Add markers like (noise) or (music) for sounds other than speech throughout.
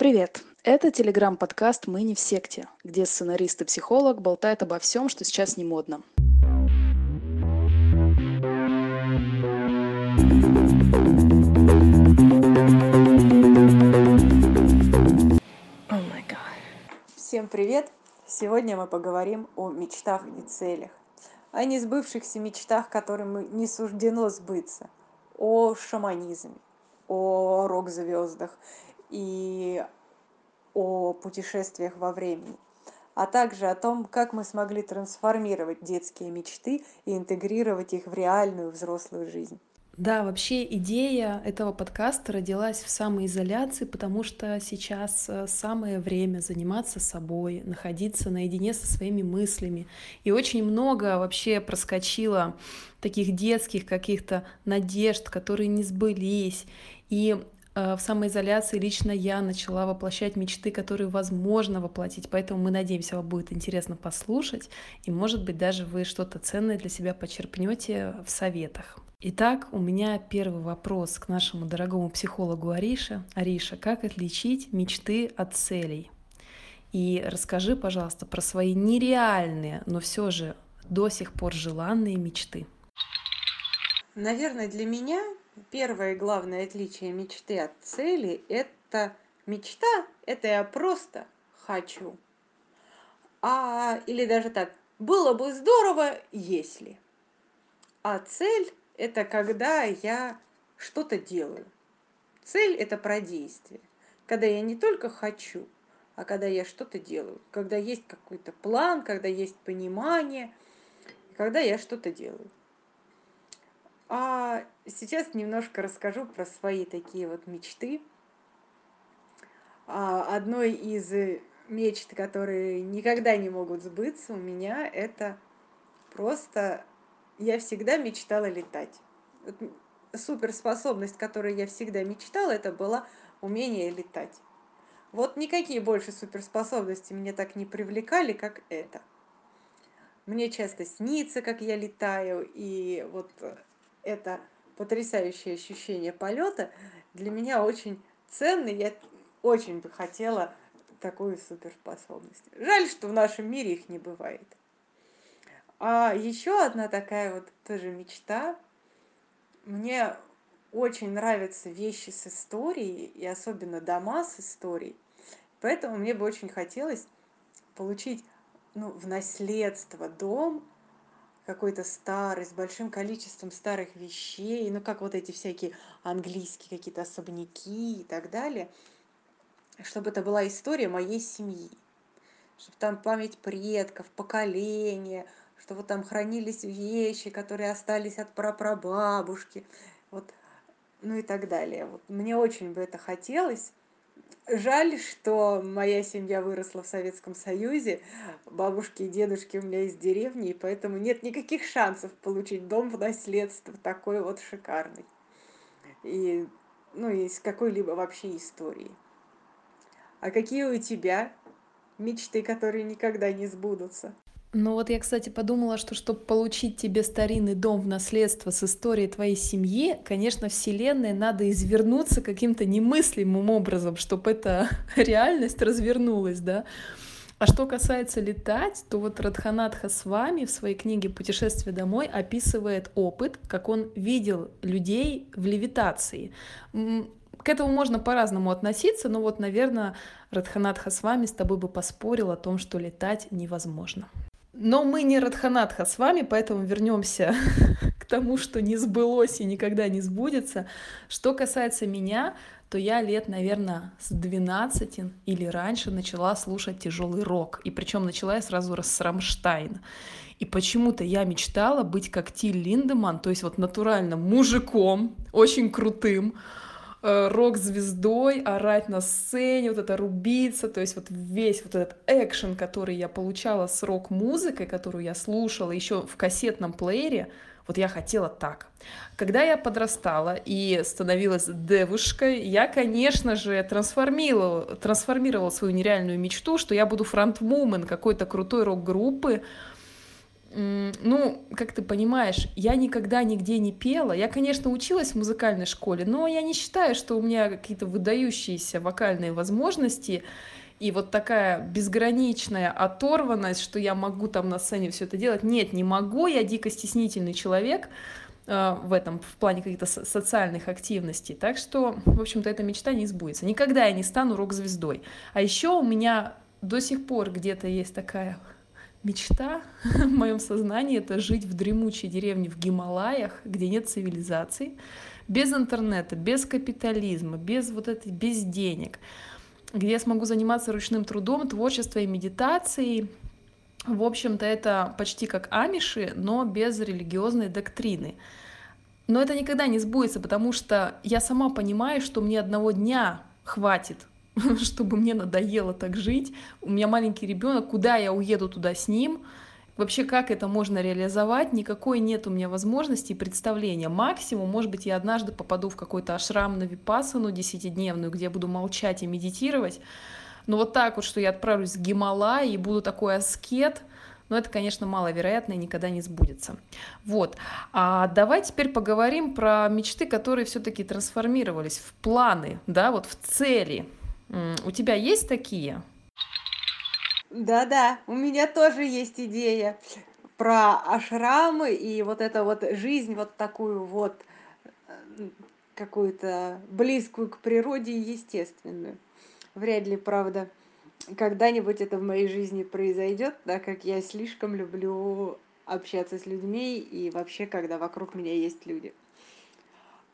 Привет! Это телеграм-подкаст «Мы не в секте», где сценарист и психолог болтают обо всем, что сейчас не модно. Всем привет! Сегодня мы поговорим о мечтах и целях, о несбывшихся мечтах, которым не суждено сбыться, о шаманизме, о рок-звездах и о путешествиях во времени, а также о том, как мы смогли трансформировать детские мечты и интегрировать их в реальную взрослую жизнь. Да, вообще идея этого подкаста родилась в самоизоляции, потому что сейчас э, самое время заниматься собой, находиться наедине со своими мыслями. И очень много вообще проскочило таких детских каких-то надежд, которые не сбылись. И в самоизоляции лично я начала воплощать мечты, которые возможно воплотить. Поэтому мы надеемся, вам будет интересно послушать. И, может быть, даже вы что-то ценное для себя почерпнете в советах. Итак, у меня первый вопрос к нашему дорогому психологу Арише. Ариша, как отличить мечты от целей? И расскажи, пожалуйста, про свои нереальные, но все же до сих пор желанные мечты. Наверное, для меня первое и главное отличие мечты от цели – это мечта – это я просто хочу. А, или даже так, было бы здорово, если. А цель – это когда я что-то делаю. Цель – это про действие. Когда я не только хочу, а когда я что-то делаю. Когда есть какой-то план, когда есть понимание, когда я что-то делаю. А сейчас немножко расскажу про свои такие вот мечты. А, одной из мечт, которые никогда не могут сбыться у меня, это просто я всегда мечтала летать. Вот суперспособность, которую я всегда мечтала, это было умение летать. Вот никакие больше суперспособности меня так не привлекали, как это. Мне часто снится, как я летаю, и вот это потрясающее ощущение полета для меня очень ценный. Я очень бы хотела такую суперспособность. Жаль, что в нашем мире их не бывает. А еще одна такая вот тоже мечта. Мне очень нравятся вещи с историей, и особенно дома с историей. Поэтому мне бы очень хотелось получить ну, в наследство дом, какой-то старый, с большим количеством старых вещей, ну, как вот эти всякие английские какие-то особняки и так далее, чтобы это была история моей семьи, чтобы там память предков, поколения, чтобы там хранились вещи, которые остались от прапрабабушки, вот, ну и так далее. Вот мне очень бы это хотелось, Жаль, что моя семья выросла в Советском Союзе, бабушки и дедушки у меня из деревни, и поэтому нет никаких шансов получить дом в наследство такой вот шикарный. И, ну, из какой-либо вообще истории. А какие у тебя мечты, которые никогда не сбудутся? Ну вот я, кстати, подумала, что чтобы получить тебе старинный дом в наследство с историей твоей семьи, конечно, Вселенной надо извернуться каким-то немыслимым образом, чтобы эта (laughs) реальность развернулась, да. А что касается летать, то вот Радханатха с вами в своей книге «Путешествие домой» описывает опыт, как он видел людей в левитации. К этому можно по-разному относиться, но вот, наверное, Радханатха с вами с тобой бы поспорил о том, что летать невозможно. Но мы не Радханатха с вами, поэтому вернемся (laughs) к тому, что не сбылось и никогда не сбудется. Что касается меня, то я лет, наверное, с 12 или раньше начала слушать тяжелый рок. И причем начала я сразу с Рамштайн. И почему-то я мечтала быть как Тиль Линдеман, то есть вот натурально мужиком, очень крутым, рок-звездой, орать на сцене, вот это рубиться, то есть вот весь вот этот экшен, который я получала с рок-музыкой, которую я слушала еще в кассетном плеере, вот я хотела так. Когда я подрастала и становилась девушкой, я, конечно же, трансформировала, трансформировала свою нереальную мечту, что я буду фронтвумен какой-то крутой рок-группы, ну, как ты понимаешь, я никогда нигде не пела. Я, конечно, училась в музыкальной школе, но я не считаю, что у меня какие-то выдающиеся вокальные возможности и вот такая безграничная оторванность, что я могу там на сцене все это делать. Нет, не могу, я дико стеснительный человек э, в этом, в плане каких-то социальных активностей. Так что, в общем-то, эта мечта не сбудется. Никогда я не стану рок-звездой. А еще у меня до сих пор где-то есть такая мечта (laughs) в моем сознании это жить в дремучей деревне в Гималаях, где нет цивилизации, без интернета, без капитализма, без вот этой, без денег, где я смогу заниматься ручным трудом, творчеством и медитацией. В общем-то, это почти как амиши, но без религиозной доктрины. Но это никогда не сбудется, потому что я сама понимаю, что мне одного дня хватит (laughs) чтобы мне надоело так жить. У меня маленький ребенок, куда я уеду туда с ним? Вообще, как это можно реализовать? Никакой нет у меня возможности и представления. Максимум, может быть, я однажды попаду в какой-то ашрам на випасану десятидневную, где я буду молчать и медитировать. Но вот так вот, что я отправлюсь в Гималай и буду такой аскет, но это, конечно, маловероятно и никогда не сбудется. Вот. А давай теперь поговорим про мечты, которые все-таки трансформировались в планы, да, вот в цели. У тебя есть такие? Да-да, у меня тоже есть идея про ашрамы и вот это вот жизнь вот такую вот э, какую-то близкую к природе и естественную. Вряд ли, правда, когда-нибудь это в моей жизни произойдет, так как я слишком люблю общаться с людьми и вообще, когда вокруг меня есть люди.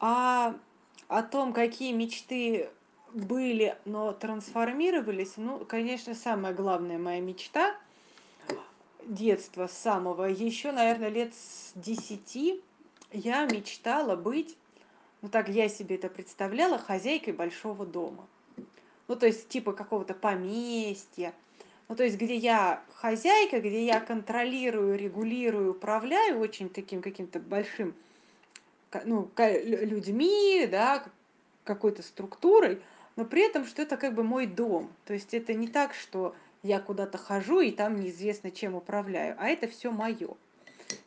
А о том, какие мечты были, но трансформировались. Ну, конечно, самая главная моя мечта детства самого, еще, наверное, лет с десяти я мечтала быть, ну так я себе это представляла, хозяйкой большого дома. Ну, то есть типа какого-то поместья. Ну, то есть где я хозяйка, где я контролирую, регулирую, управляю очень таким каким-то большим ну, людьми, да, какой-то структурой, но при этом, что это как бы мой дом. То есть это не так, что я куда-то хожу и там неизвестно чем управляю, а это все мое.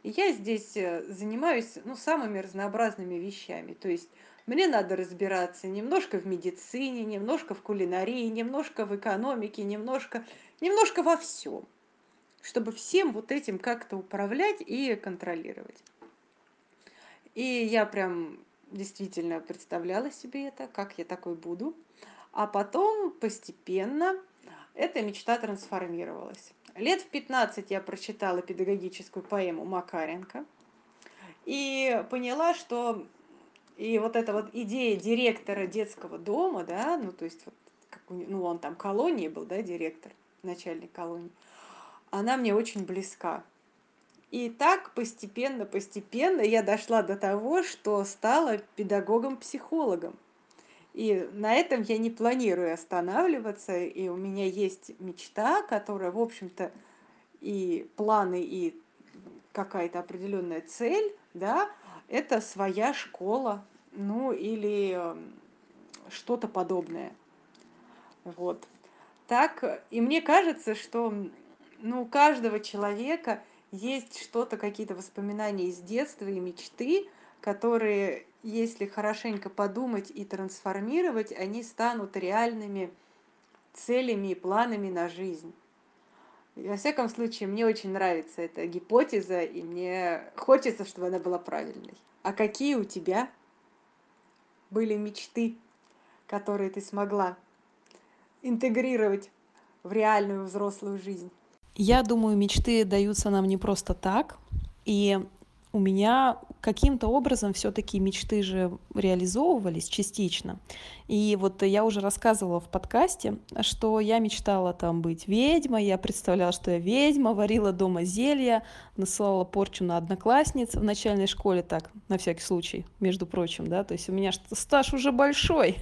И я здесь э, занимаюсь ну, самыми разнообразными вещами. То есть мне надо разбираться немножко в медицине, немножко в кулинарии, немножко в экономике, немножко, немножко во всем, чтобы всем вот этим как-то управлять и контролировать. И я прям действительно представляла себе это, как я такой буду. А потом постепенно эта мечта трансформировалась. Лет в 15 я прочитала педагогическую поэму Макаренко и поняла, что и вот эта вот идея директора детского дома, да, ну то есть вот, ну он там колонии был, да, директор, начальник колонии, она мне очень близка. И так постепенно, постепенно я дошла до того, что стала педагогом-психологом. И на этом я не планирую останавливаться, и у меня есть мечта, которая, в общем-то, и планы, и какая-то определенная цель, да, это своя школа, ну или эм, что-то подобное. Вот. Так, и мне кажется, что ну, у каждого человека есть что-то, какие-то воспоминания из детства и мечты, которые если хорошенько подумать и трансформировать, они станут реальными целями и планами на жизнь. И во всяком случае, мне очень нравится эта гипотеза, и мне хочется, чтобы она была правильной. А какие у тебя были мечты, которые ты смогла интегрировать в реальную взрослую жизнь? Я думаю, мечты даются нам не просто так. И у меня каким-то образом все-таки мечты же реализовывались частично. И вот я уже рассказывала в подкасте, что я мечтала там быть ведьмой, я представляла, что я ведьма, варила дома зелья, насылала порчу на одноклассниц в начальной школе, так, на всякий случай, между прочим, да, то есть у меня стаж уже большой.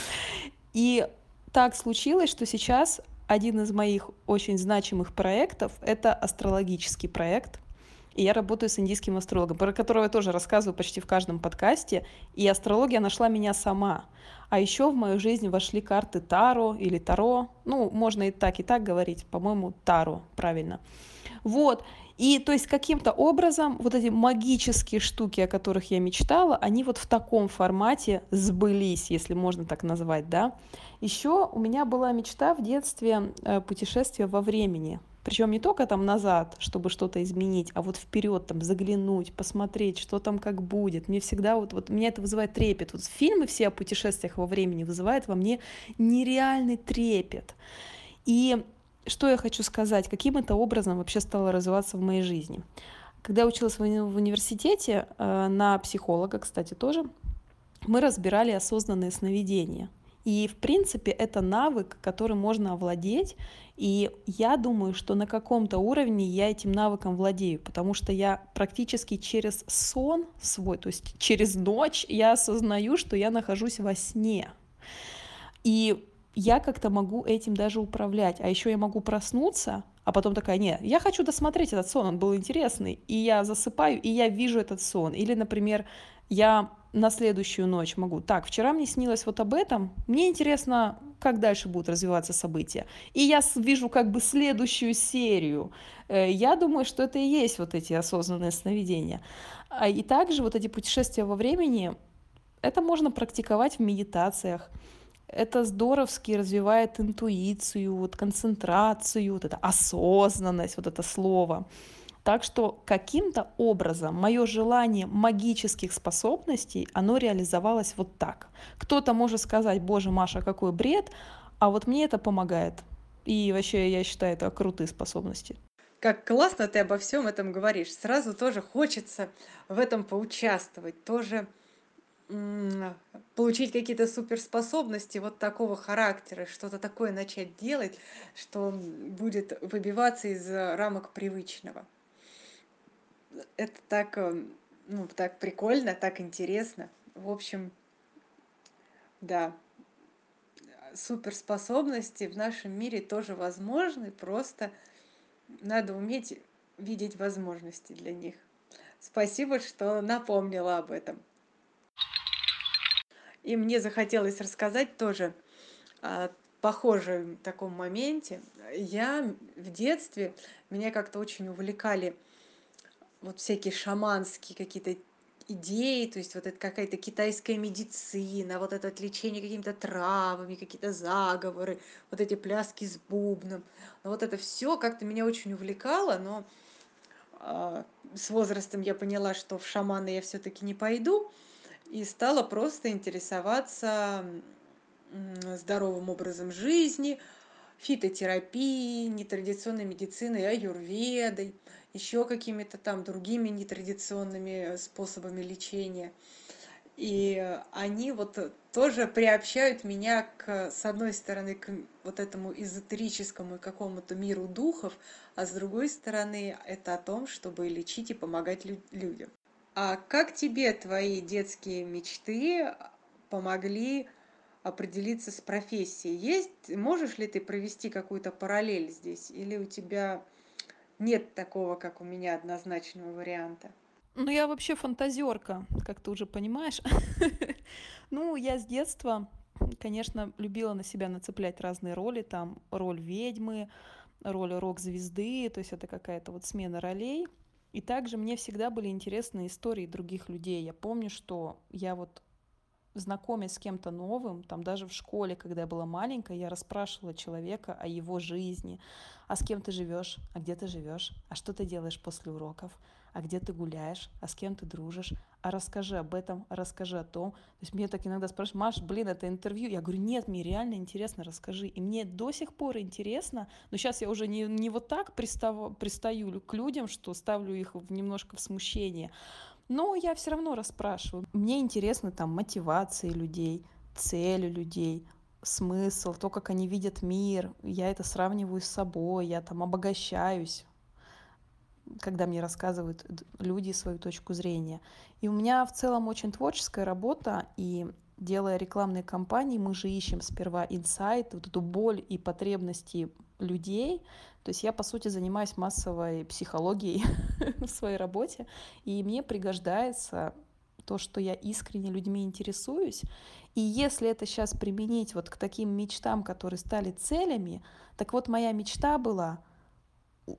(laughs) И так случилось, что сейчас один из моих очень значимых проектов — это астрологический проект — и я работаю с индийским астрологом, про которого я тоже рассказываю почти в каждом подкасте, и астрология нашла меня сама. А еще в мою жизнь вошли карты Таро или Таро, ну, можно и так, и так говорить, по-моему, Таро, правильно. Вот, и то есть каким-то образом вот эти магические штуки, о которых я мечтала, они вот в таком формате сбылись, если можно так назвать, да. Еще у меня была мечта в детстве э, путешествия во времени. Причем не только там назад, чтобы что-то изменить, а вот вперед там заглянуть, посмотреть, что там как будет. Мне всегда вот, вот меня это вызывает трепет. Вот фильмы все о путешествиях во времени вызывают во мне нереальный трепет. И что я хочу сказать, каким это образом вообще стало развиваться в моей жизни. Когда я училась в университете, э, на психолога, кстати, тоже, мы разбирали осознанные сновидения. И, в принципе, это навык, которым можно овладеть. И я думаю, что на каком-то уровне я этим навыком владею, потому что я практически через сон свой, то есть через ночь, я осознаю, что я нахожусь во сне. И я как-то могу этим даже управлять. А еще я могу проснуться, а потом такая, нет, я хочу досмотреть этот сон, он был интересный. И я засыпаю, и я вижу этот сон. Или, например, я на следующую ночь могу. Так, вчера мне снилось вот об этом. Мне интересно, как дальше будут развиваться события. И я вижу как бы следующую серию. Э, я думаю, что это и есть вот эти осознанные сновидения. А и также вот эти путешествия во времени, это можно практиковать в медитациях. Это здоровски развивает интуицию, вот концентрацию, вот это осознанность, вот это слово. Так что каким-то образом мое желание магических способностей, оно реализовалось вот так. Кто-то может сказать, боже, Маша, какой бред, а вот мне это помогает. И вообще я считаю это крутые способности. Как классно ты обо всем этом говоришь. Сразу тоже хочется в этом поучаствовать, тоже получить какие-то суперспособности вот такого характера, что-то такое начать делать, что будет выбиваться из рамок привычного это так, э, ну, так прикольно, так интересно. В общем, да, суперспособности в нашем мире тоже возможны, просто надо уметь видеть возможности для них. Спасибо, что напомнила об этом. И мне захотелось рассказать тоже о похожем таком моменте. Я в детстве, меня как-то очень увлекали вот всякие шаманские какие-то идеи, то есть вот это какая-то китайская медицина, вот это лечение какими-то травами, какие-то заговоры, вот эти пляски с бубном. Но вот это все как-то меня очень увлекало, но э, с возрастом я поняла, что в шаманы я все-таки не пойду, и стала просто интересоваться здоровым образом жизни, фитотерапией, нетрадиционной медициной, аюрведой еще какими-то там другими нетрадиционными способами лечения. И они вот тоже приобщают меня к, с одной стороны, к вот этому эзотерическому какому-то миру духов, а с другой стороны, это о том, чтобы лечить и помогать людям. А как тебе твои детские мечты помогли определиться с профессией? Есть, можешь ли ты провести какую-то параллель здесь? Или у тебя нет такого, как у меня, однозначного варианта. Ну, я вообще фантазерка, как ты уже понимаешь. (laughs) Ну, я с детства, конечно, любила на себя нацеплять разные роли, там роль ведьмы, роль рок-звезды, то есть это какая-то вот смена ролей. И также мне всегда были интересны истории других людей. Я помню, что я вот знакомясь с кем-то новым, там даже в школе, когда я была маленькая, я расспрашивала человека о его жизни, а с кем ты живешь, а где ты живешь, а что ты делаешь после уроков, а где ты гуляешь, а с кем ты дружишь, а расскажи об этом, расскажи о том. То есть мне так иногда спрашивают, Маш, блин, это интервью. Я говорю, нет, мне реально интересно, расскажи. И мне до сих пор интересно, но сейчас я уже не, не вот так пристав, пристаю к людям, что ставлю их в, немножко в смущение, но я все равно расспрашиваю. Мне интересно там мотивации людей, цели людей, смысл, то, как они видят мир. Я это сравниваю с собой, я там обогащаюсь когда мне рассказывают люди свою точку зрения. И у меня в целом очень творческая работа, и делая рекламные кампании, мы же ищем сперва инсайт, вот эту боль и потребности людей. То есть я, по сути, занимаюсь массовой психологией (laughs) в своей работе, и мне пригождается то, что я искренне людьми интересуюсь. И если это сейчас применить вот к таким мечтам, которые стали целями, так вот моя мечта была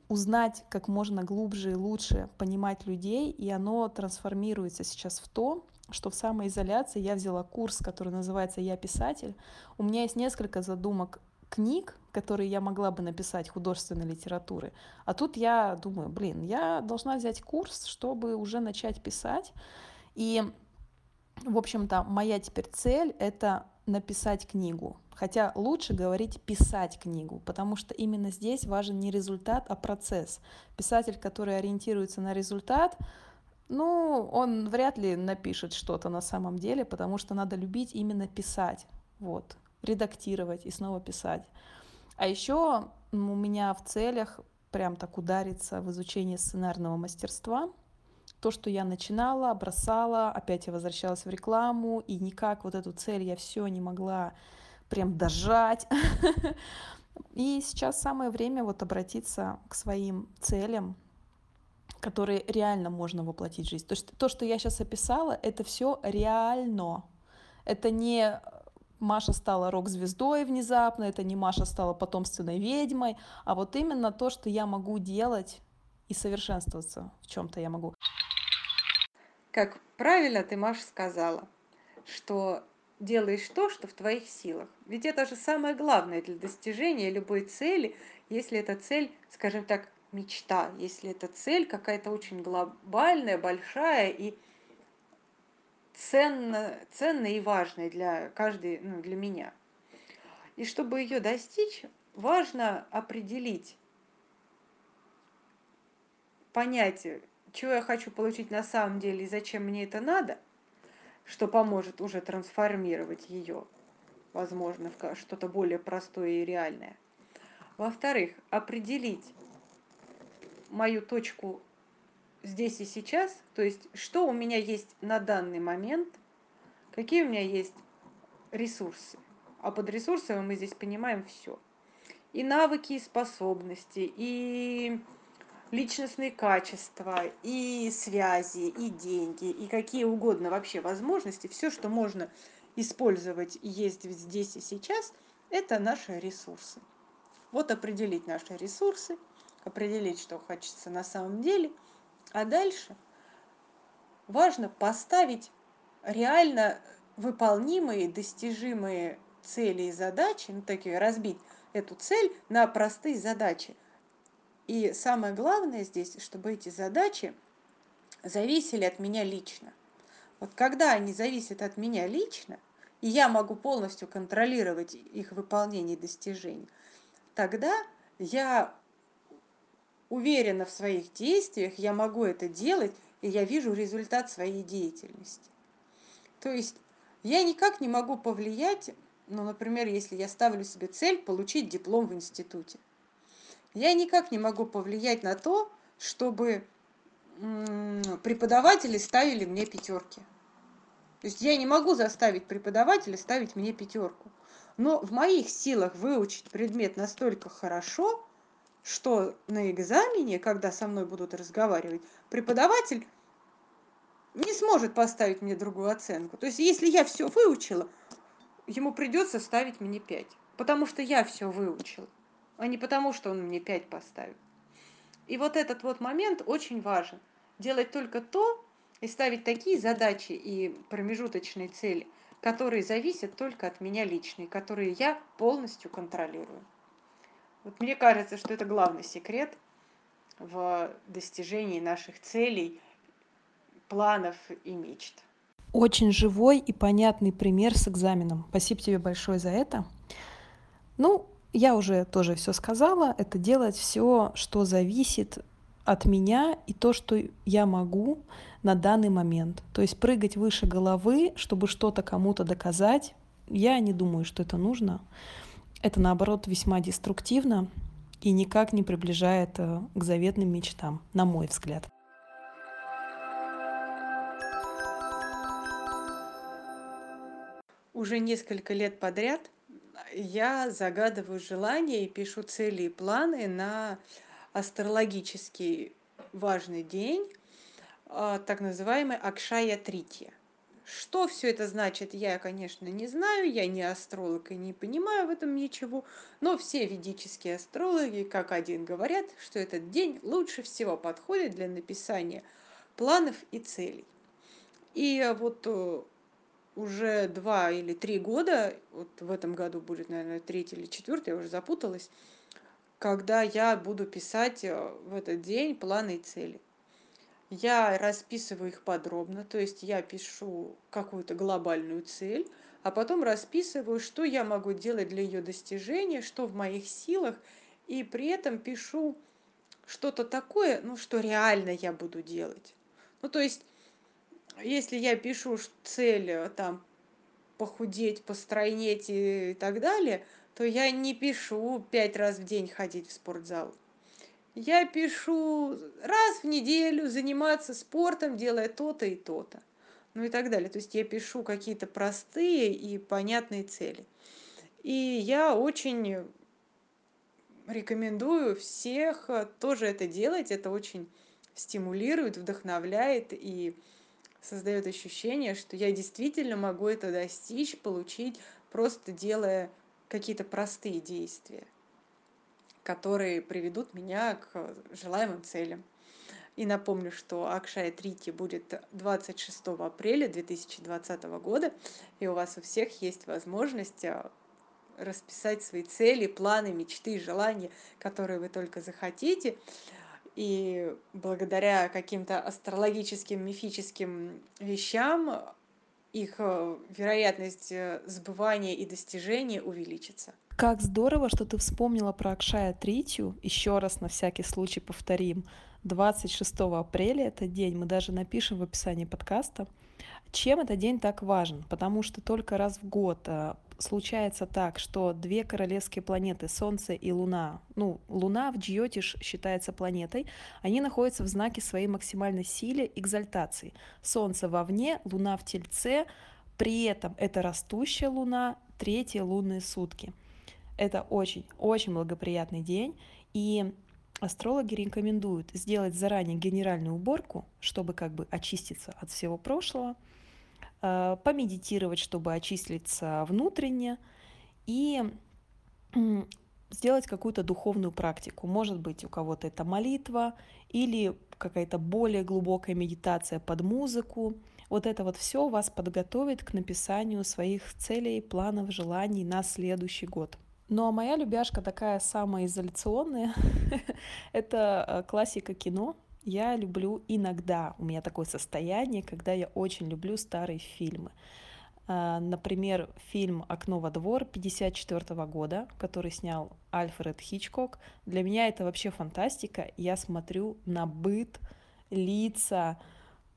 узнать как можно глубже и лучше понимать людей, и оно трансформируется сейчас в то, что в самоизоляции я взяла курс, который называется «Я писатель». У меня есть несколько задумок книг, которые я могла бы написать художественной литературы. А тут я думаю, блин, я должна взять курс, чтобы уже начать писать. И, в общем-то, моя теперь цель — это написать книгу. Хотя лучше говорить писать книгу, потому что именно здесь важен не результат, а процесс. Писатель, который ориентируется на результат, ну, он вряд ли напишет что-то на самом деле, потому что надо любить именно писать. Вот редактировать и снова писать. А еще у меня в целях прям так удариться в изучение сценарного мастерства. То, что я начинала, бросала, опять я возвращалась в рекламу, и никак вот эту цель я все не могла прям дожать. (laughs) И сейчас самое время вот обратиться к своим целям, которые реально можно воплотить в жизнь. То, есть то, что я сейчас описала, это все реально. Это не Маша стала рок-звездой внезапно, это не Маша стала потомственной ведьмой, а вот именно то, что я могу делать и совершенствоваться в чем-то я могу. Как правильно ты, Маша, сказала, что делаешь то, что в твоих силах. Ведь это же самое главное для достижения любой цели, если эта цель, скажем так, мечта, если эта цель какая-то очень глобальная, большая и ценно, ценной и важной для каждой, ну, для меня. И чтобы ее достичь, важно определить, понять, чего я хочу получить на самом деле и зачем мне это надо, что поможет уже трансформировать ее, возможно, в что-то более простое и реальное. Во-вторых, определить мою точку здесь и сейчас, то есть что у меня есть на данный момент, какие у меня есть ресурсы. А под ресурсами мы здесь понимаем все. И навыки, и способности, и личностные качества, и связи, и деньги, и какие угодно вообще возможности, все, что можно использовать и есть здесь и сейчас, это наши ресурсы. Вот определить наши ресурсы, определить, что хочется на самом деле – а дальше важно поставить реально выполнимые, достижимые цели и задачи, ну такие разбить эту цель на простые задачи. И самое главное здесь, чтобы эти задачи зависели от меня лично. Вот когда они зависят от меня лично, и я могу полностью контролировать их выполнение и достижение, тогда я уверена в своих действиях, я могу это делать, и я вижу результат своей деятельности. То есть я никак не могу повлиять, ну, например, если я ставлю себе цель получить диплом в институте. Я никак не могу повлиять на то, чтобы преподаватели ставили мне пятерки. То есть я не могу заставить преподавателя ставить мне пятерку. Но в моих силах выучить предмет настолько хорошо, что на экзамене, когда со мной будут разговаривать, преподаватель не сможет поставить мне другую оценку. То есть, если я все выучила, ему придется ставить мне 5. Потому что я все выучила, а не потому, что он мне 5 поставит. И вот этот вот момент очень важен. Делать только то и ставить такие задачи и промежуточные цели, которые зависят только от меня лично, и которые я полностью контролирую. Вот мне кажется, что это главный секрет в достижении наших целей, планов и мечт. Очень живой и понятный пример с экзаменом. Спасибо тебе большое за это. Ну, я уже тоже все сказала. Это делать все, что зависит от меня и то, что я могу на данный момент. То есть прыгать выше головы, чтобы что-то кому-то доказать, я не думаю, что это нужно это наоборот весьма деструктивно и никак не приближает э, к заветным мечтам, на мой взгляд. уже несколько лет подряд я загадываю желания и пишу цели и планы на астрологический важный день, а, так называемый Акшая Тритья. Что все это значит, я, конечно, не знаю, я не астролог и не понимаю в этом ничего, но все ведические астрологи, как один, говорят, что этот день лучше всего подходит для написания планов и целей. И вот э, уже два или три года, вот в этом году будет, наверное, третий или четвертый, я уже запуталась, когда я буду писать э, в этот день планы и цели. Я расписываю их подробно, то есть я пишу какую-то глобальную цель, а потом расписываю, что я могу делать для ее достижения, что в моих силах, и при этом пишу что-то такое, ну, что реально я буду делать. Ну, то есть, если я пишу цель э, там похудеть, постройнеть и так далее, то я не пишу пять раз в день ходить в спортзал я пишу раз в неделю заниматься спортом, делая то-то и то-то. Ну и так далее. То есть я пишу какие-то простые и понятные цели. И я очень рекомендую всех тоже это делать. Это очень стимулирует, вдохновляет и создает ощущение, что я действительно могу это достичь, получить, просто делая какие-то простые действия которые приведут меня к желаемым целям. И напомню, что Акшая Трити будет 26 апреля 2020 года, и у вас у всех есть возможность а, расписать свои цели, планы, мечты, желания, которые вы только захотите. И благодаря каким-то астрологическим, мифическим вещам их э, вероятность э, сбывания и достижения увеличится. Как здорово, что ты вспомнила про Акшая Тритью. Еще раз на всякий случай повторим. 26 апреля этот день, мы даже напишем в описании подкаста. Чем этот день так важен? Потому что только раз в год э, случается так, что две королевские планеты, Солнце и Луна, ну, Луна в Джиотиш считается планетой, они находятся в знаке своей максимальной силы экзальтации. Солнце вовне, Луна в Тельце, при этом это растущая Луна, третьи лунные сутки – это очень-очень благоприятный день, и астрологи рекомендуют сделать заранее генеральную уборку, чтобы как бы очиститься от всего прошлого, э, помедитировать, чтобы очиститься внутренне, и сделать какую-то духовную практику. Может быть, у кого-то это молитва или какая-то более глубокая медитация под музыку. Вот это вот все вас подготовит к написанию своих целей, планов, желаний на следующий год. Ну а моя любяшка такая самоизоляционная. (laughs) Это э, классика кино. Я люблю иногда, у меня такое состояние, когда я очень люблю старые фильмы. А, например, фильм «Окно во двор» 1954 года, который снял Альфред Хичкок. Для меня это вообще фантастика. Я смотрю на быт, лица,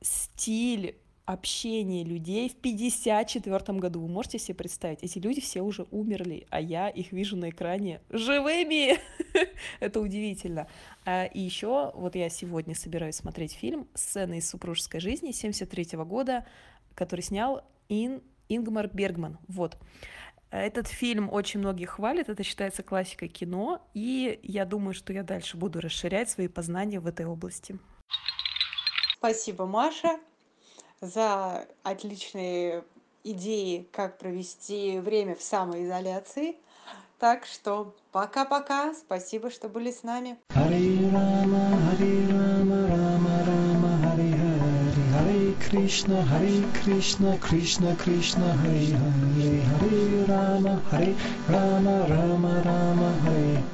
стиль, общение людей в 54 году. Вы можете себе представить? Эти люди все уже умерли, а я их вижу на экране живыми. (laughs) Это удивительно. А, и еще вот я сегодня собираюсь смотреть фильм «Сцены из супружеской жизни» 73 года, который снял Ин, Ингмар Бергман. Вот. Этот фильм очень многие хвалят, это считается классикой кино, и я думаю, что я дальше буду расширять свои познания в этой области. Спасибо, Маша за отличные идеи, как провести время в самоизоляции. Так что пока-пока. Спасибо, что были с нами. Krishna, Hare Krishna, Krishna Krishna, Hare Hare, Hare Rama, Hare Rama, Rama Rama, Hare